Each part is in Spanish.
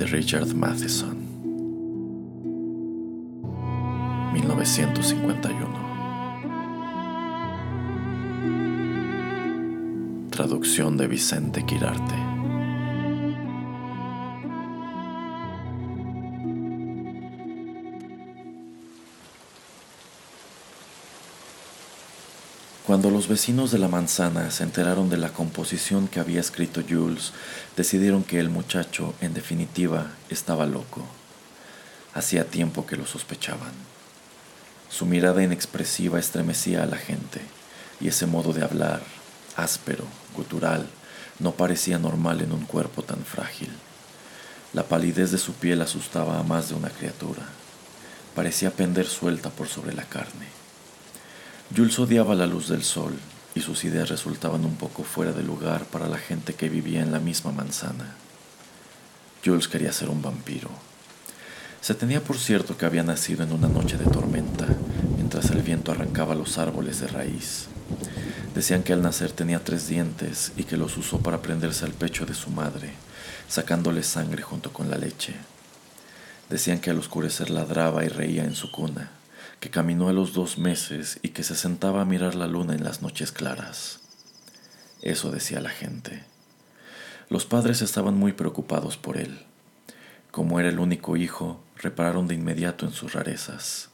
de Richard Matheson, 1951. Traducción de Vicente Quirarte. Cuando los vecinos de la manzana se enteraron de la composición que había escrito Jules, decidieron que el muchacho, en definitiva, estaba loco. Hacía tiempo que lo sospechaban. Su mirada inexpresiva estremecía a la gente, y ese modo de hablar, áspero, gutural, no parecía normal en un cuerpo tan frágil. La palidez de su piel asustaba a más de una criatura. Parecía pender suelta por sobre la carne. Jules odiaba la luz del sol y sus ideas resultaban un poco fuera de lugar para la gente que vivía en la misma manzana. Jules quería ser un vampiro. Se tenía por cierto que había nacido en una noche de tormenta, mientras el viento arrancaba los árboles de raíz. Decían que al nacer tenía tres dientes y que los usó para prenderse al pecho de su madre, sacándole sangre junto con la leche. Decían que al oscurecer ladraba y reía en su cuna que caminó a los dos meses y que se sentaba a mirar la luna en las noches claras. Eso decía la gente. Los padres estaban muy preocupados por él. Como era el único hijo, repararon de inmediato en sus rarezas.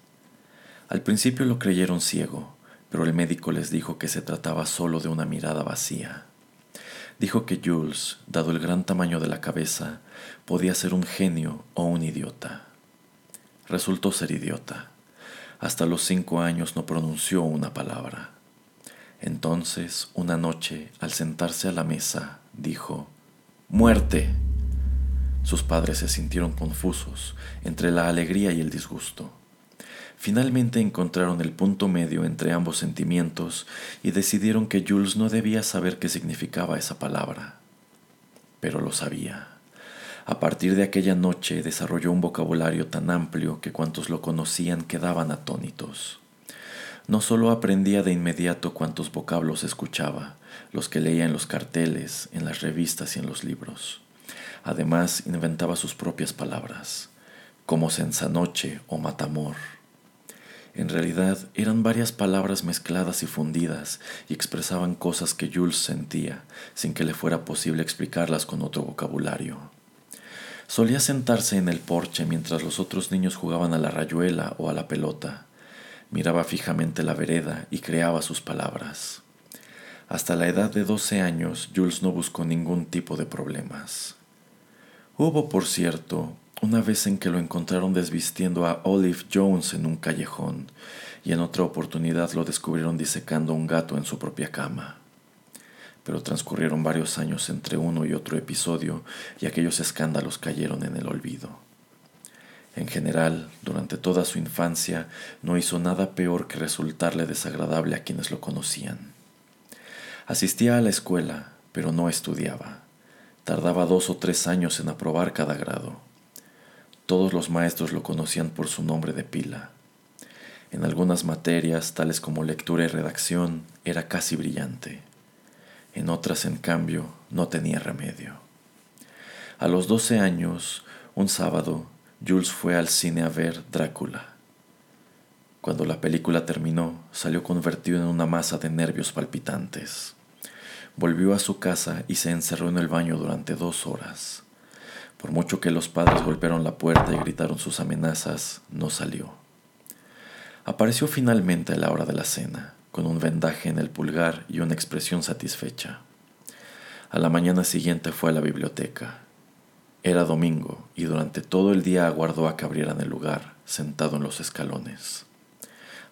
Al principio lo creyeron ciego, pero el médico les dijo que se trataba solo de una mirada vacía. Dijo que Jules, dado el gran tamaño de la cabeza, podía ser un genio o un idiota. Resultó ser idiota. Hasta los cinco años no pronunció una palabra. Entonces, una noche, al sentarse a la mesa, dijo, ¡Muerte! Sus padres se sintieron confusos entre la alegría y el disgusto. Finalmente encontraron el punto medio entre ambos sentimientos y decidieron que Jules no debía saber qué significaba esa palabra. Pero lo sabía. A partir de aquella noche desarrolló un vocabulario tan amplio que cuantos lo conocían quedaban atónitos. No solo aprendía de inmediato cuantos vocablos escuchaba, los que leía en los carteles, en las revistas y en los libros. Además, inventaba sus propias palabras, como sensanoche o matamor. En realidad eran varias palabras mezcladas y fundidas y expresaban cosas que Jules sentía, sin que le fuera posible explicarlas con otro vocabulario. Solía sentarse en el porche mientras los otros niños jugaban a la rayuela o a la pelota. Miraba fijamente la vereda y creaba sus palabras. Hasta la edad de doce años, Jules no buscó ningún tipo de problemas. Hubo, por cierto, una vez en que lo encontraron desvistiendo a Olive Jones en un callejón, y en otra oportunidad lo descubrieron disecando un gato en su propia cama pero transcurrieron varios años entre uno y otro episodio y aquellos escándalos cayeron en el olvido. En general, durante toda su infancia, no hizo nada peor que resultarle desagradable a quienes lo conocían. Asistía a la escuela, pero no estudiaba. Tardaba dos o tres años en aprobar cada grado. Todos los maestros lo conocían por su nombre de pila. En algunas materias, tales como lectura y redacción, era casi brillante. En otras, en cambio, no tenía remedio. A los doce años, un sábado, Jules fue al cine a ver Drácula. Cuando la película terminó, salió convertido en una masa de nervios palpitantes. Volvió a su casa y se encerró en el baño durante dos horas. Por mucho que los padres golpearon la puerta y gritaron sus amenazas, no salió. Apareció finalmente a la hora de la cena con un vendaje en el pulgar y una expresión satisfecha. A la mañana siguiente fue a la biblioteca. Era domingo y durante todo el día aguardó a que abrieran el lugar, sentado en los escalones.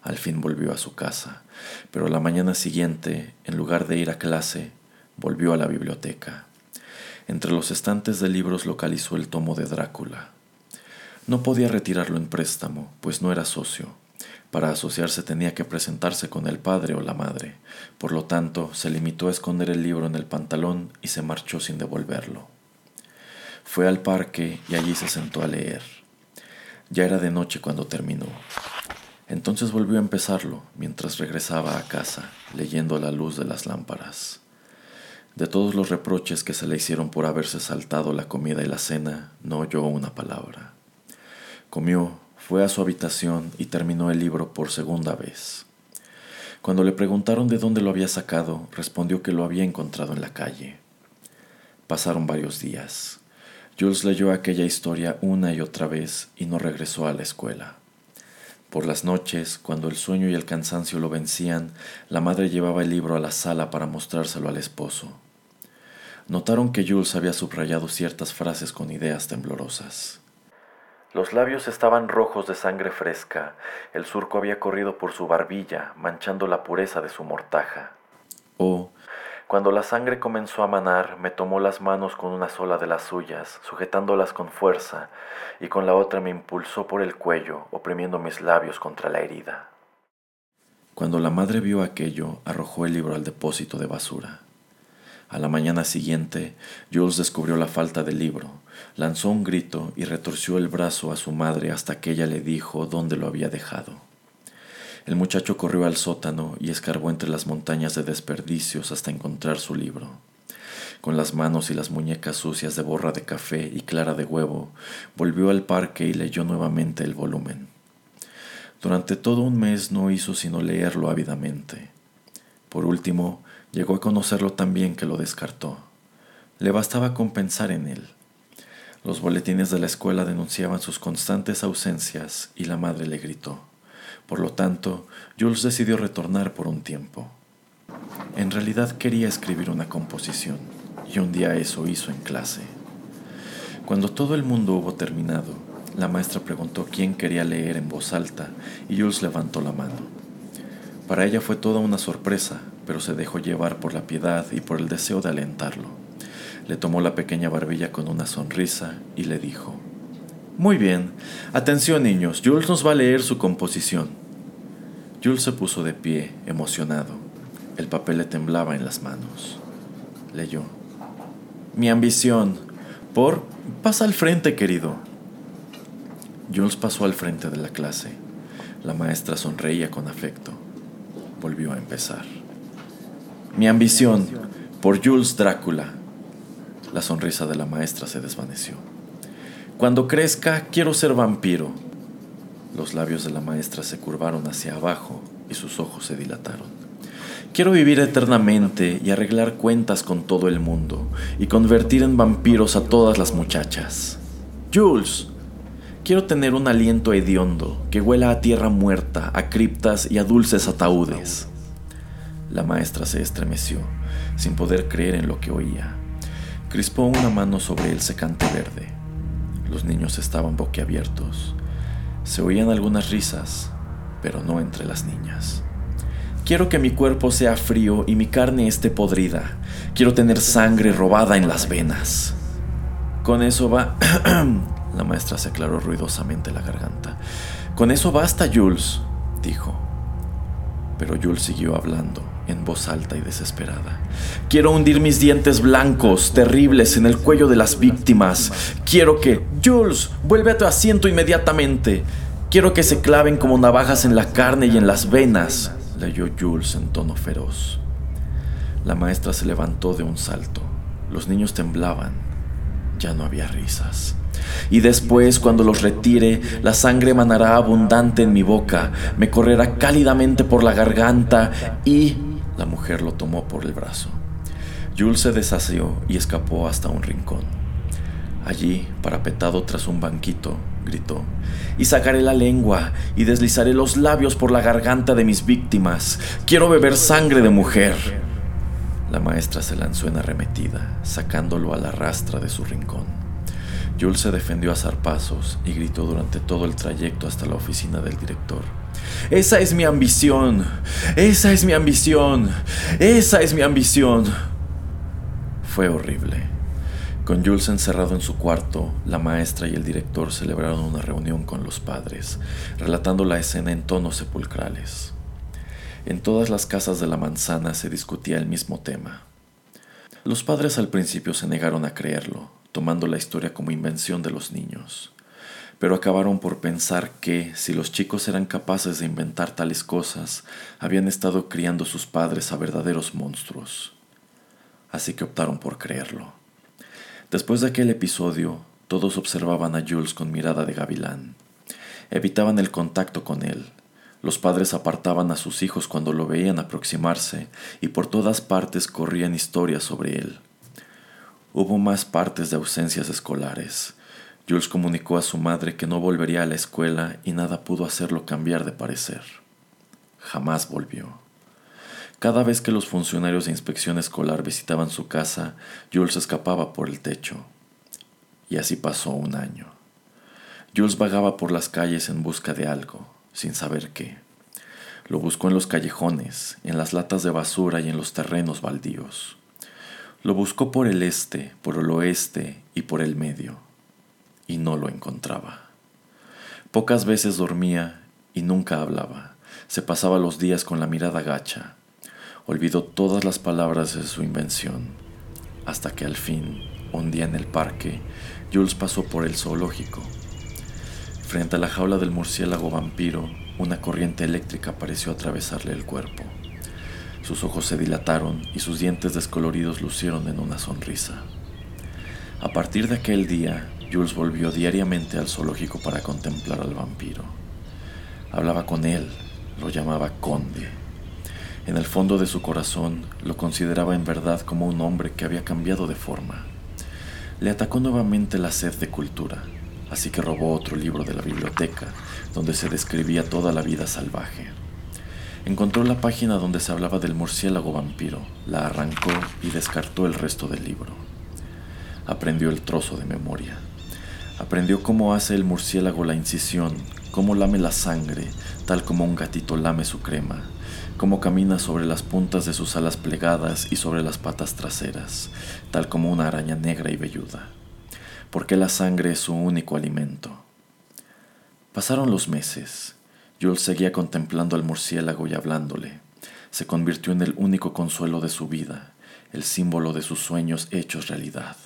Al fin volvió a su casa, pero la mañana siguiente, en lugar de ir a clase, volvió a la biblioteca. Entre los estantes de libros localizó el tomo de Drácula. No podía retirarlo en préstamo, pues no era socio. Para asociarse tenía que presentarse con el padre o la madre. Por lo tanto, se limitó a esconder el libro en el pantalón y se marchó sin devolverlo. Fue al parque y allí se sentó a leer. Ya era de noche cuando terminó. Entonces volvió a empezarlo mientras regresaba a casa, leyendo a la luz de las lámparas. De todos los reproches que se le hicieron por haberse saltado la comida y la cena, no oyó una palabra. Comió, fue a su habitación y terminó el libro por segunda vez. Cuando le preguntaron de dónde lo había sacado, respondió que lo había encontrado en la calle. Pasaron varios días. Jules leyó aquella historia una y otra vez y no regresó a la escuela. Por las noches, cuando el sueño y el cansancio lo vencían, la madre llevaba el libro a la sala para mostrárselo al esposo. Notaron que Jules había subrayado ciertas frases con ideas temblorosas. Los labios estaban rojos de sangre fresca, el surco había corrido por su barbilla, manchando la pureza de su mortaja. O, cuando la sangre comenzó a manar, me tomó las manos con una sola de las suyas, sujetándolas con fuerza, y con la otra me impulsó por el cuello, oprimiendo mis labios contra la herida. Cuando la madre vio aquello, arrojó el libro al depósito de basura. A la mañana siguiente, Jules descubrió la falta del libro, lanzó un grito y retorció el brazo a su madre hasta que ella le dijo dónde lo había dejado. El muchacho corrió al sótano y escarbó entre las montañas de desperdicios hasta encontrar su libro. Con las manos y las muñecas sucias de borra de café y clara de huevo, volvió al parque y leyó nuevamente el volumen. Durante todo un mes no hizo sino leerlo ávidamente. Por último, llegó a conocerlo tan bien que lo descartó. Le bastaba con pensar en él. Los boletines de la escuela denunciaban sus constantes ausencias y la madre le gritó. Por lo tanto, Jules decidió retornar por un tiempo. En realidad quería escribir una composición, y un día eso hizo en clase. Cuando todo el mundo hubo terminado, la maestra preguntó quién quería leer en voz alta, y Jules levantó la mano. Para ella fue toda una sorpresa, pero se dejó llevar por la piedad y por el deseo de alentarlo. Le tomó la pequeña barbilla con una sonrisa y le dijo, muy bien. Atención niños, Jules nos va a leer su composición. Jules se puso de pie, emocionado. El papel le temblaba en las manos. Leyó. Mi ambición. Por... Pasa al frente, querido. Jules pasó al frente de la clase. La maestra sonreía con afecto. Volvió a empezar. Mi ambición. Por Jules Drácula. La sonrisa de la maestra se desvaneció. Cuando crezca, quiero ser vampiro. Los labios de la maestra se curvaron hacia abajo y sus ojos se dilataron. Quiero vivir eternamente y arreglar cuentas con todo el mundo y convertir en vampiros a todas las muchachas. Jules, quiero tener un aliento hediondo que huela a tierra muerta, a criptas y a dulces ataúdes. La maestra se estremeció, sin poder creer en lo que oía. Crispó una mano sobre el secante verde. Los niños estaban boquiabiertos. Se oían algunas risas, pero no entre las niñas. Quiero que mi cuerpo sea frío y mi carne esté podrida. Quiero tener sangre robada en las venas. Con eso va... la maestra se aclaró ruidosamente la garganta. Con eso basta, Jules, dijo. Pero Jules siguió hablando en voz alta y desesperada. Quiero hundir mis dientes blancos, terribles, en el cuello de las víctimas. Quiero que... Jules, vuelve a tu asiento inmediatamente. Quiero que se claven como navajas en la carne y en las venas, leyó Jules en tono feroz. La maestra se levantó de un salto. Los niños temblaban. Ya no había risas. Y después, cuando los retire, la sangre manará abundante en mi boca, me correrá cálidamente por la garganta y la mujer lo tomó por el brazo. Jules se desasió y escapó hasta un rincón. Allí, parapetado tras un banquito, gritó, y sacaré la lengua y deslizaré los labios por la garganta de mis víctimas. Quiero beber sangre de mujer. La maestra se lanzó en arremetida, sacándolo a la rastra de su rincón. Jules se defendió a zarpazos y gritó durante todo el trayecto hasta la oficina del director. Esa es mi ambición. Esa es mi ambición. Esa es mi ambición. Fue horrible. Con Jules encerrado en su cuarto, la maestra y el director celebraron una reunión con los padres, relatando la escena en tonos sepulcrales. En todas las casas de la manzana se discutía el mismo tema. Los padres al principio se negaron a creerlo, tomando la historia como invención de los niños, pero acabaron por pensar que, si los chicos eran capaces de inventar tales cosas, habían estado criando sus padres a verdaderos monstruos. Así que optaron por creerlo. Después de aquel episodio, todos observaban a Jules con mirada de gavilán. Evitaban el contacto con él. Los padres apartaban a sus hijos cuando lo veían aproximarse y por todas partes corrían historias sobre él. Hubo más partes de ausencias escolares. Jules comunicó a su madre que no volvería a la escuela y nada pudo hacerlo cambiar de parecer. Jamás volvió. Cada vez que los funcionarios de inspección escolar visitaban su casa, Jules escapaba por el techo. Y así pasó un año. Jules vagaba por las calles en busca de algo, sin saber qué. Lo buscó en los callejones, en las latas de basura y en los terrenos baldíos. Lo buscó por el este, por el oeste y por el medio, y no lo encontraba. Pocas veces dormía y nunca hablaba. Se pasaba los días con la mirada gacha, olvidó todas las palabras de su invención, hasta que al fin, un día en el parque, Jules pasó por el zoológico. Frente a la jaula del murciélago vampiro, una corriente eléctrica pareció atravesarle el cuerpo. Sus ojos se dilataron y sus dientes descoloridos lucieron en una sonrisa. A partir de aquel día, Jules volvió diariamente al zoológico para contemplar al vampiro. Hablaba con él, lo llamaba conde en el fondo de su corazón lo consideraba en verdad como un hombre que había cambiado de forma. Le atacó nuevamente la sed de cultura, así que robó otro libro de la biblioteca, donde se describía toda la vida salvaje. Encontró la página donde se hablaba del murciélago vampiro, la arrancó y descartó el resto del libro. Aprendió el trozo de memoria. Aprendió cómo hace el murciélago la incisión, cómo lame la sangre, tal como un gatito lame su crema, cómo camina sobre las puntas de sus alas plegadas y sobre las patas traseras, tal como una araña negra y velluda, porque la sangre es su único alimento. Pasaron los meses. Jules seguía contemplando al murciélago y hablándole. Se convirtió en el único consuelo de su vida, el símbolo de sus sueños hechos realidad.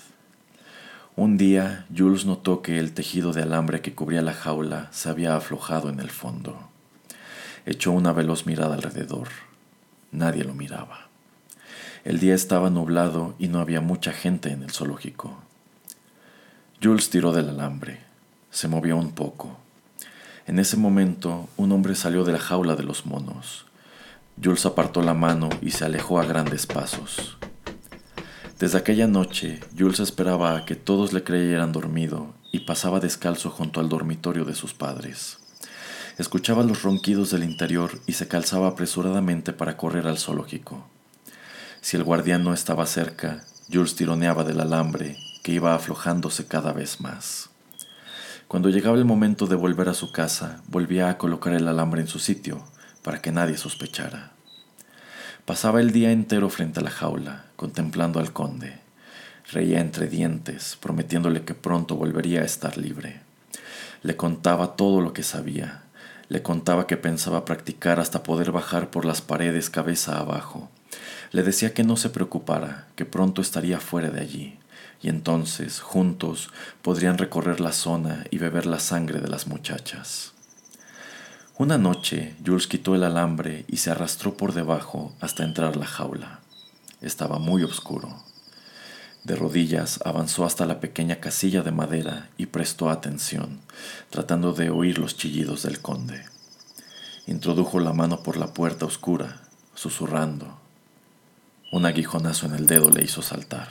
Un día, Jules notó que el tejido de alambre que cubría la jaula se había aflojado en el fondo. Echó una veloz mirada alrededor. Nadie lo miraba. El día estaba nublado y no había mucha gente en el zoológico. Jules tiró del alambre. Se movió un poco. En ese momento, un hombre salió de la jaula de los monos. Jules apartó la mano y se alejó a grandes pasos. Desde aquella noche, Jules esperaba a que todos le creyeran dormido y pasaba descalzo junto al dormitorio de sus padres. Escuchaba los ronquidos del interior y se calzaba apresuradamente para correr al zoológico. Si el guardián no estaba cerca, Jules tironeaba del alambre, que iba aflojándose cada vez más. Cuando llegaba el momento de volver a su casa, volvía a colocar el alambre en su sitio, para que nadie sospechara. Pasaba el día entero frente a la jaula, contemplando al conde. Reía entre dientes, prometiéndole que pronto volvería a estar libre. Le contaba todo lo que sabía, le contaba que pensaba practicar hasta poder bajar por las paredes cabeza abajo. Le decía que no se preocupara, que pronto estaría fuera de allí, y entonces, juntos, podrían recorrer la zona y beber la sangre de las muchachas. Una noche, Jules quitó el alambre y se arrastró por debajo hasta entrar la jaula. Estaba muy oscuro. De rodillas avanzó hasta la pequeña casilla de madera y prestó atención, tratando de oír los chillidos del conde. Introdujo la mano por la puerta oscura, susurrando. Un aguijonazo en el dedo le hizo saltar.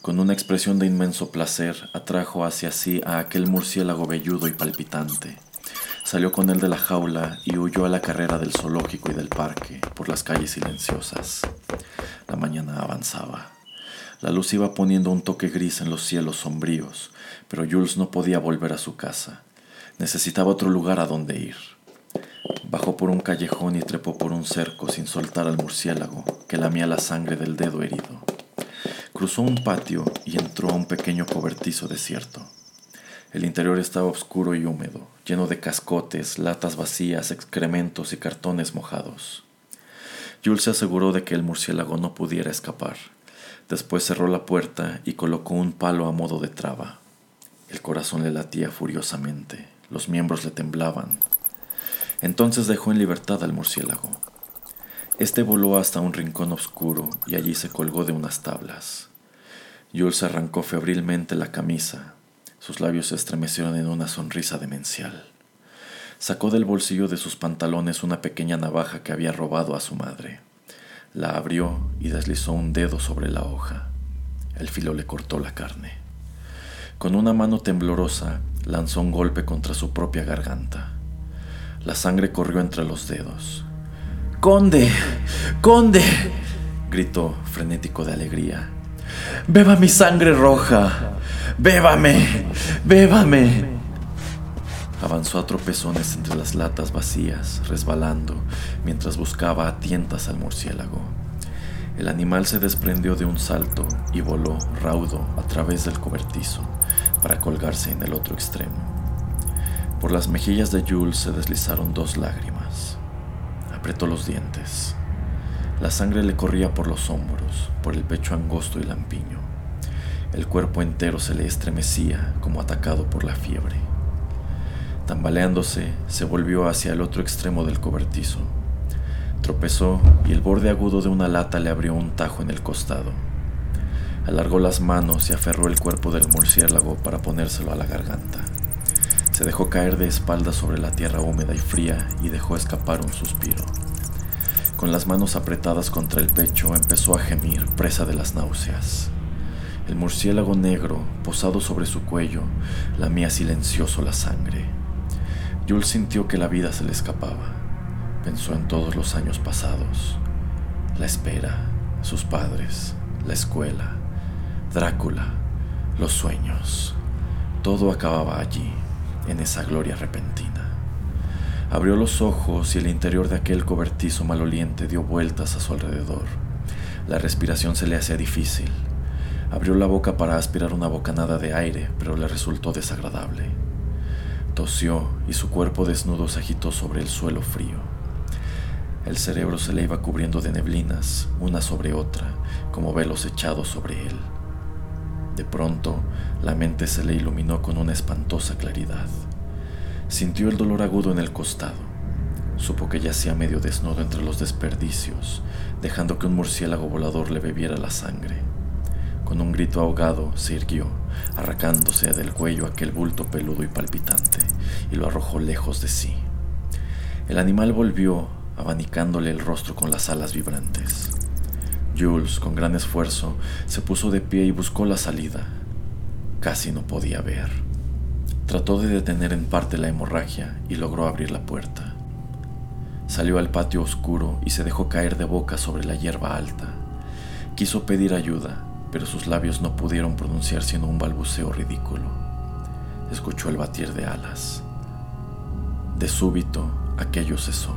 Con una expresión de inmenso placer, atrajo hacia sí a aquel murciélago velludo y palpitante. Salió con él de la jaula y huyó a la carrera del zoológico y del parque, por las calles silenciosas. La mañana avanzaba. La luz iba poniendo un toque gris en los cielos sombríos, pero Jules no podía volver a su casa. Necesitaba otro lugar a donde ir. Bajó por un callejón y trepó por un cerco sin soltar al murciélago que lamía la sangre del dedo herido. Cruzó un patio y entró a un pequeño cobertizo desierto. El interior estaba oscuro y húmedo, lleno de cascotes, latas vacías, excrementos y cartones mojados. Jules se aseguró de que el murciélago no pudiera escapar. Después cerró la puerta y colocó un palo a modo de traba. El corazón le latía furiosamente, los miembros le temblaban. Entonces dejó en libertad al murciélago. Este voló hasta un rincón oscuro y allí se colgó de unas tablas. Jules arrancó febrilmente la camisa. Sus labios se estremecieron en una sonrisa demencial. Sacó del bolsillo de sus pantalones una pequeña navaja que había robado a su madre. La abrió y deslizó un dedo sobre la hoja. El filo le cortó la carne. Con una mano temblorosa lanzó un golpe contra su propia garganta. La sangre corrió entre los dedos. Conde, conde, gritó frenético de alegría. Beba mi sangre roja. Bébame, bébame. Avanzó a tropezones entre las latas vacías, resbalando, mientras buscaba a tientas al murciélago. El animal se desprendió de un salto y voló raudo a través del cobertizo para colgarse en el otro extremo. Por las mejillas de Jules se deslizaron dos lágrimas apretó los dientes. La sangre le corría por los hombros, por el pecho angosto y lampiño. El cuerpo entero se le estremecía como atacado por la fiebre. Tambaleándose, se volvió hacia el otro extremo del cobertizo. Tropezó y el borde agudo de una lata le abrió un tajo en el costado. Alargó las manos y aferró el cuerpo del murciélago para ponérselo a la garganta. Se dejó caer de espaldas sobre la tierra húmeda y fría y dejó escapar un suspiro. Con las manos apretadas contra el pecho empezó a gemir, presa de las náuseas. El murciélago negro, posado sobre su cuello, lamía silencioso la sangre. Jules sintió que la vida se le escapaba. Pensó en todos los años pasados. La espera, sus padres, la escuela, Drácula, los sueños. Todo acababa allí en esa gloria repentina. Abrió los ojos y el interior de aquel cobertizo maloliente dio vueltas a su alrededor. La respiración se le hacía difícil. Abrió la boca para aspirar una bocanada de aire, pero le resultó desagradable. Tosió y su cuerpo desnudo se agitó sobre el suelo frío. El cerebro se le iba cubriendo de neblinas, una sobre otra, como velos echados sobre él. De pronto, la mente se le iluminó con una espantosa claridad. Sintió el dolor agudo en el costado. Supo que yacía medio desnudo entre los desperdicios, dejando que un murciélago volador le bebiera la sangre. Con un grito ahogado se irguió, arrancándose del cuello aquel bulto peludo y palpitante, y lo arrojó lejos de sí. El animal volvió, abanicándole el rostro con las alas vibrantes. Jules, con gran esfuerzo, se puso de pie y buscó la salida. Casi no podía ver. Trató de detener en parte la hemorragia y logró abrir la puerta. Salió al patio oscuro y se dejó caer de boca sobre la hierba alta. Quiso pedir ayuda, pero sus labios no pudieron pronunciar sino un balbuceo ridículo. Escuchó el batir de alas. De súbito, aquello cesó.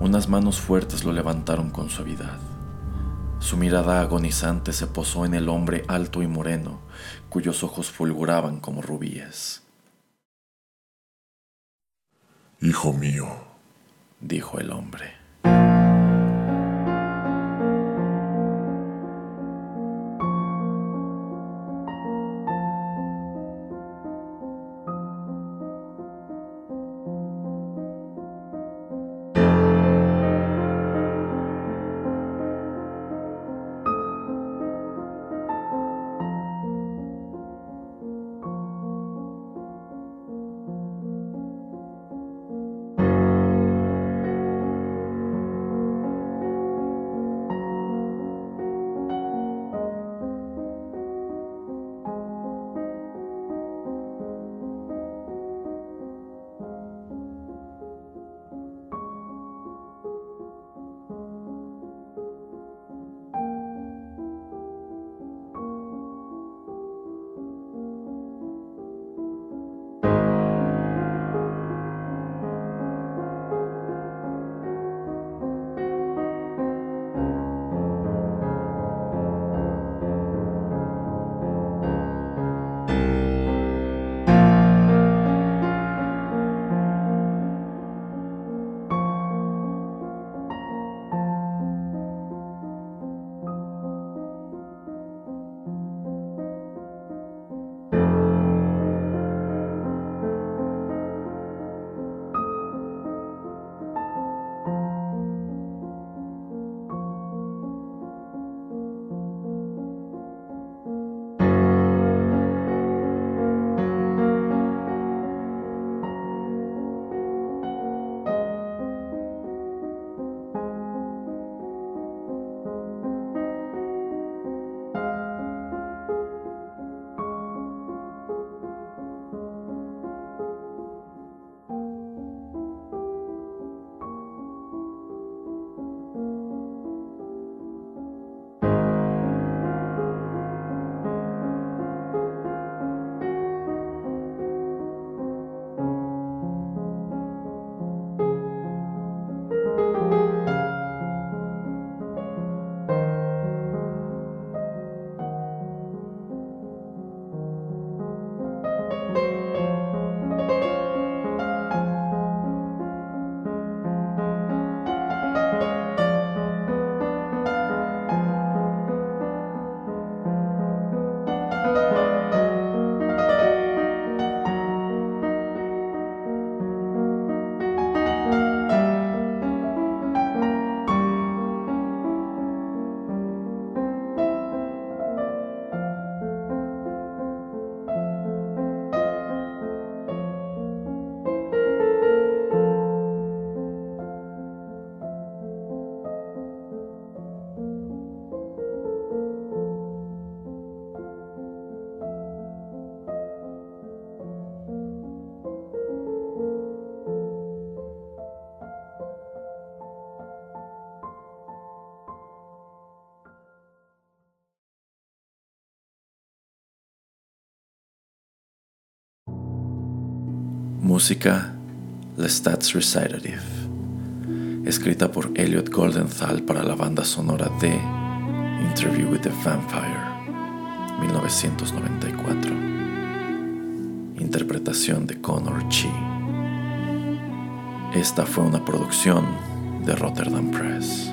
Unas manos fuertes lo levantaron con suavidad. Su mirada agonizante se posó en el hombre alto y moreno, cuyos ojos fulguraban como rubíes. Hijo mío, dijo el hombre. Música Lestat's Recitative, escrita por Elliot Goldenthal para la banda sonora de Interview with the Vampire, 1994. Interpretación de Connor Chi. Esta fue una producción de Rotterdam Press.